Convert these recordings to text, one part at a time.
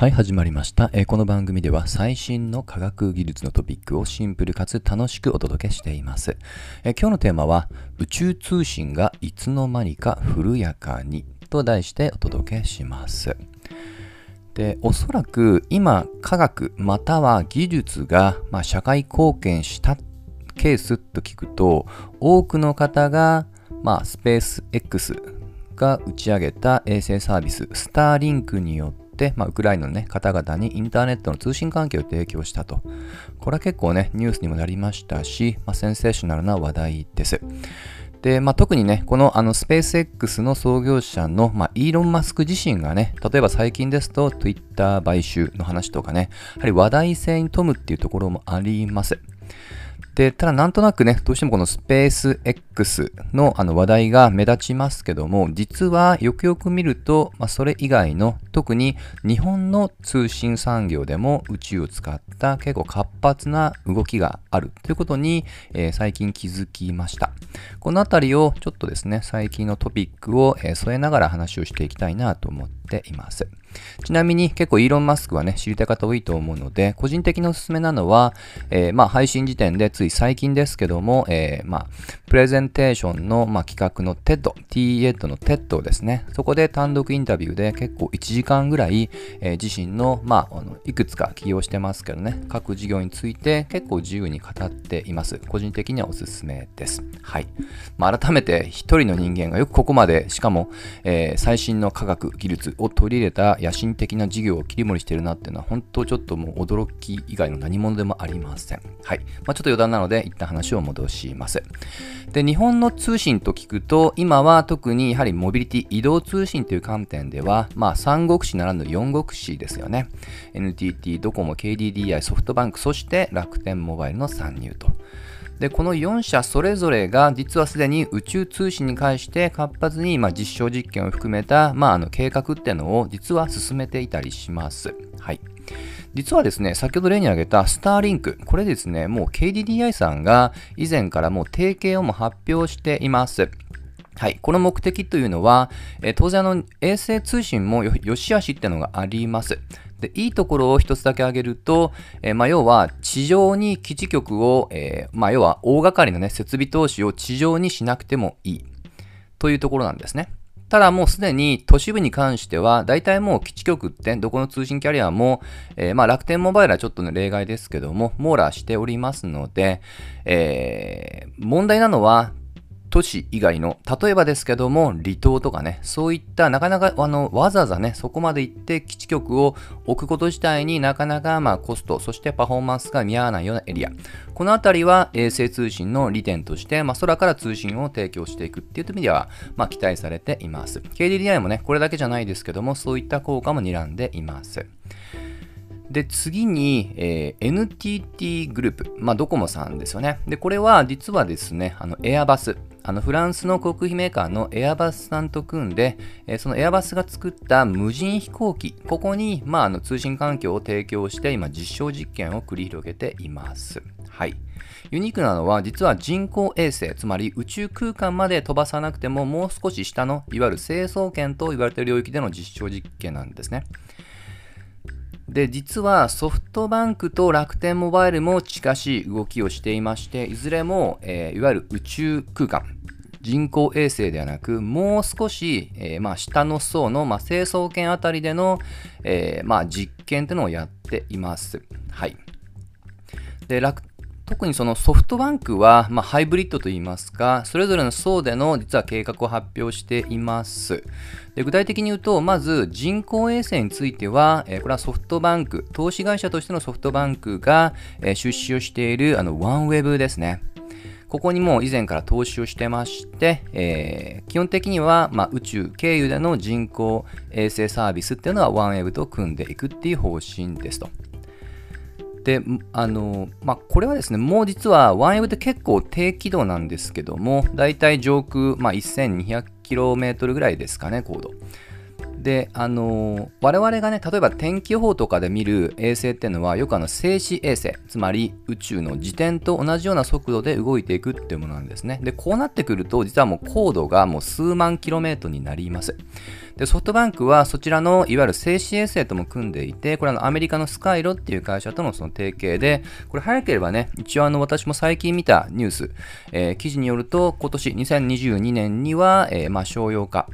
はい、始まりました、えーこの番組では最新の科学技術のトピックをシンプルかつ楽しくお届けしています。えー今日のテーマは宇宙通信がいつの間にか古やかにと題してお届けします。でおそらく今科学または技術が、まあ、社会貢献したケースと聞くと多くの方が、まあ、スペース X が打ち上げた衛星サービススターリンクによって、まあ、ウクライナの、ね、方々にインターネットの通信環境を提供したとこれは結構ねニュースにもなりましたし、まあ、センセーショナルな話題ですで、まあ、特にね、このあのスペース X の創業者の、まあ、イーロン・マスク自身がね、例えば最近ですと Twitter 買収の話とかね、やはり話題性に富むっていうところもあります。で、ただなんとなくね、どうしてもこのスペース X のあの話題が目立ちますけども、実はよくよく見ると、まあ、それ以外の特に日本の通信産業でも宇宙を使った結構活発な動きがあるということに、えー最近気づきました。このあたりをちょっとですね、最近のトピックを、えー添えながら話をしていきたいなと思っています。ちなみに結構イーロン・マスクはね、知りたい方多いと思うので、個人的におすすめなのは、えーまあ配信時点でつい最近ですけども、えーまあプレゼンテーションの、まあ、企画の TED、T8 の TED ですね。そこで単独インタビューで結構1時間ぐらい、えー自身の、まあ、あのいくつか起用してますけどね、各事業について結構自由に語っています。個人的にはおすすめです。はい。まあ、改めて一人の人間がよくここまで、しかも、え最新の科学技術を取り入れた野心的な事業を切り盛りしてるなっていうのは、本当ちょっともう驚き以外の何者でもありません。はい。まあ、ちょっと余談なので、一旦話を戻します。で、日本の通信と聞くと、今は特にやはりモビリティ、移動通信という観点では、まあ、三国志ならぬ四国志ですよね。NTT、ドコモ、KDDI、ソフトバンク、そして楽天モバイルの参入と。で、この4社それぞれが実はすでに宇宙通信に関して活発に、まあ、実証実験を含めた、まあ、あの計画っていうのを実は進めていたりします。はい。実はですね、先ほど例に挙げたスターリンク、これですね、もう KDDI さんが以前からもう提携をも発表しています。はい。この目的というのは、え当然あの衛星通信もよ良し悪しっていうのがあります。で、いいところを一つだけ挙げると、えーまあ、要は地上に基地局を、えーまあ、要は大掛かりなね、設備投資を地上にしなくてもいいというところなんですね。ただもうすでに都市部に関しては、大体もう基地局ってどこの通信キャリアも、えーまあ楽天モバイルはちょっとね例外ですけども、網羅しておりますので、えー問題なのは都市以外の、例えばですけども、離島とかね、そういったなかなかあのわざわざね、そこまで行って基地局を置くこと自体になかなかまあコスト、そしてパフォーマンスが見合わないようなエリア。このあたりは衛星通信の利点として、まあ、空から通信を提供していくっていう意味では、まあ、期待されています。KDDI もね、これだけじゃないですけども、そういった効果も睨んでいます。で、次に、えー NTT グループ、まあ、ドコモさんですよね。で、これは実はですね、あの、エアバス、あの、フランスの航空機メーカーのエアバスさんと組んで、えそのエアバスが作った無人飛行機、ここに、まあ、あの、通信環境を提供して、今、実証実験を繰り広げています。はい。ユニークなのは、実は人工衛星、つまり宇宙空間まで飛ばさなくても、もう少し下の、いわゆる成層圏と言われている領域での実証実験なんですね。で実はソフトバンクと楽天モバイルも近しい動きをしていましていずれも、えーいわゆる宇宙空間人工衛星ではなくもう少し、えーまあ、下の層の、まあ、成層圏あたりでの、えーまあ、実験というのをやっています。はい、で楽特にそのソフトバンクは、まあ、ハイブリッドといいますか、それぞれの層での実は計画を発表しています。で具体的に言うと、まず人工衛星については、えこれはソフトバンク、投資会社としてのソフトバンクが、え出資をしているあのワンウェブですね。ここにも以前から投資をしてまして、えー基本的には、まあ、宇宙経由での人工衛星サービスっていうのはワンウェブと組んでいくっていう方針ですと。で、あの、まあ、これはですね、もう実は OneWeb って結構低軌道なんですけども、だいたい上空、まあ、1200km ぐらいですかね、高度。で、あの我々がね、例えば天気予報とかで見る衛星っていうのは、よくあの静止衛星、つまり宇宙の自転と同じような速度で動いていくっていうものなんですね。で、こうなってくると、実はもう高度がもう数万キロメートルになります。で、ソフトバンクはそちらのいわゆる静止衛星とも組んでいて、これはあのアメリカのスカイロっていう会社とのその提携で、これ早ければね、一応あの私も最近見たニュース、えー記事によると、今年2022年には、えーまあ商用化。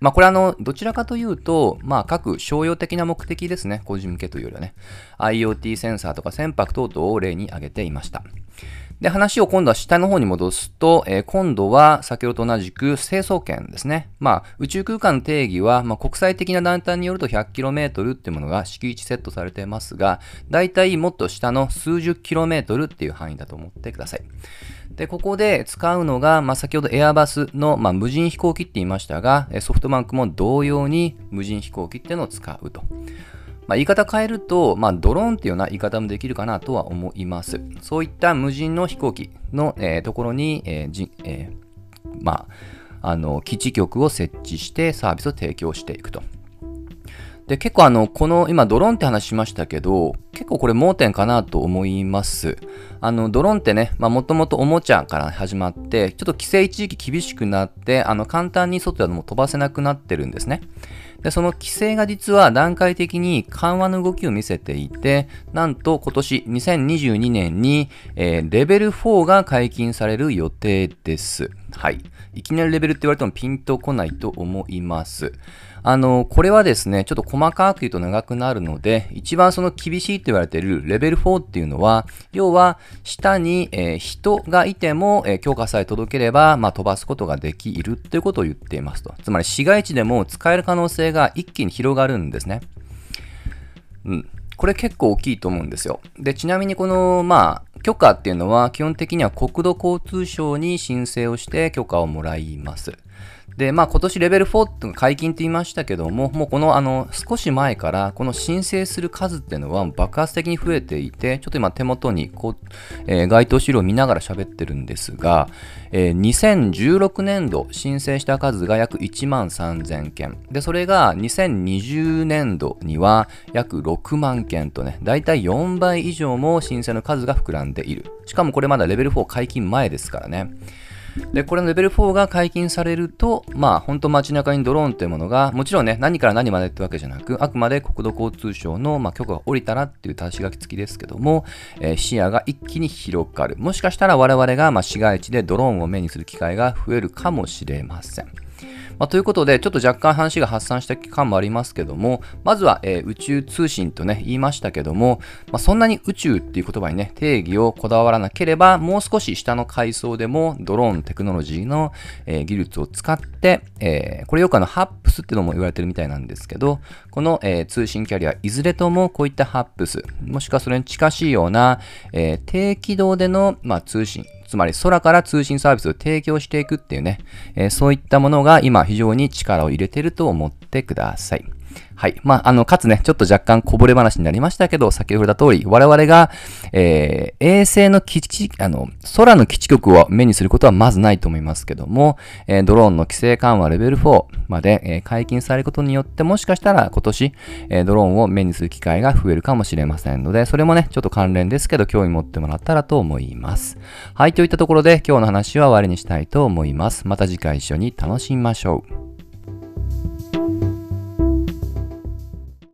まあこれあの、どちらかというと、まあ各商用的な目的ですね。個人向けというよりはね。IoT センサーとか船舶等々を例に挙げていました。で、話を今度は下の方に戻すと、えー今度は先ほどと同じく成層圏ですね。まあ、宇宙空間の定義は、まあ、国際的な団体によると 100km っていうものが敷地セットされていますが、だいたいもっと下の数十 km っていう範囲だと思ってください。で、ここで使うのが、まあ、先ほどエアバスの、まあ、無人飛行機って言いましたが、ソフトバンクも同様に無人飛行機っていうのを使うと。まあ、言い方変えると、まあ、ドローンっていうような言い方もできるかなとは思います。そういった無人の飛行機の、えーところに、えーじえーまあ、あの基地局を設置してサービスを提供していくと。で、結構あの、この、今ドローンって話しましたけど、結構これ盲点かなと思います。あの、ドローンってね、まあもともとおもちゃから始まって、ちょっと規制一時期厳しくなって、あの、簡単に外ではも飛ばせなくなってるんですね。で、その規制が実は段階的に緩和の動きを見せていて、なんと今年2022年に、えーレベル4が解禁される予定です。はい。いきなりレベルって言われてもピンとこないと思います。あの、これはですね、ちょっと細かく言うと長くなるので、一番その厳しいと言われているレベル4っていうのは、要は下に、えー人がいても、えー許可さえ届ければ、まあ、飛ばすことができるということを言っていますと。つまり市街地でも使える可能性が一気に広がるんですね。うん。これ結構大きいと思うんですよ。で、ちなみにこの、まあ、許可っていうのは基本的には国土交通省に申請をして許可をもらいます。で、まあ今年レベル4って解禁って言いましたけども、もうこのあの少し前からこの申請する数っていうのは爆発的に増えていて、ちょっと今手元にこう、えー該当資料を見ながら喋ってるんですが、えー2016年度申請した数が約1万3000件。で、それが2020年度には約6万件とね、だいたい4倍以上も申請の数が膨らんでいる。しかもこれまだレベル4解禁前ですからね。で、これのレベル4が解禁されると、まあ、本当街中にドローンというものが、もちろんね、何から何までってわけじゃなく、あくまで国土交通省の、まあ、許可が下りたらっていう足し書き付きですけども、えー視野が一気に広がる。もしかしたら我々が、まあ、市街地でドローンを目にする機会が増えるかもしれません。まあ、ということで、ちょっと若干話が発散した期間もありますけども、まずは、えー宇宙通信とね、言いましたけども、まあ、そんなに宇宙っていう言葉にね、定義をこだわらなければ、もう少し下の階層でも、ドローンテクノロジーの、えー技術を使って、えーこれよくあの、ハップってのも言われてるみたいなんですけど、この、えー通信キャリア、いずれともこういったハップス、もしくはそれに近しいような、えー低軌道での、まあ、通信、つまり空から通信サービスを提供していくっていうね、えーそういったものが今非常に力を入れてると思ってください。はい。まあ、あの、かつね、ちょっと若干こぼれ話になりましたけど、先ほど言った通り、我々が、えー衛星の基地、あの、空の基地局を目にすることはまずないと思いますけども、えードローンの規制緩和レベル4まで、えー解禁されることによって、もしかしたら今年、えードローンを目にする機会が増えるかもしれませんので、それもね、ちょっと関連ですけど、興味持ってもらったらと思います。はい、といったところで今日の話は終わりにしたいと思います。また次回一緒に楽しみましょう。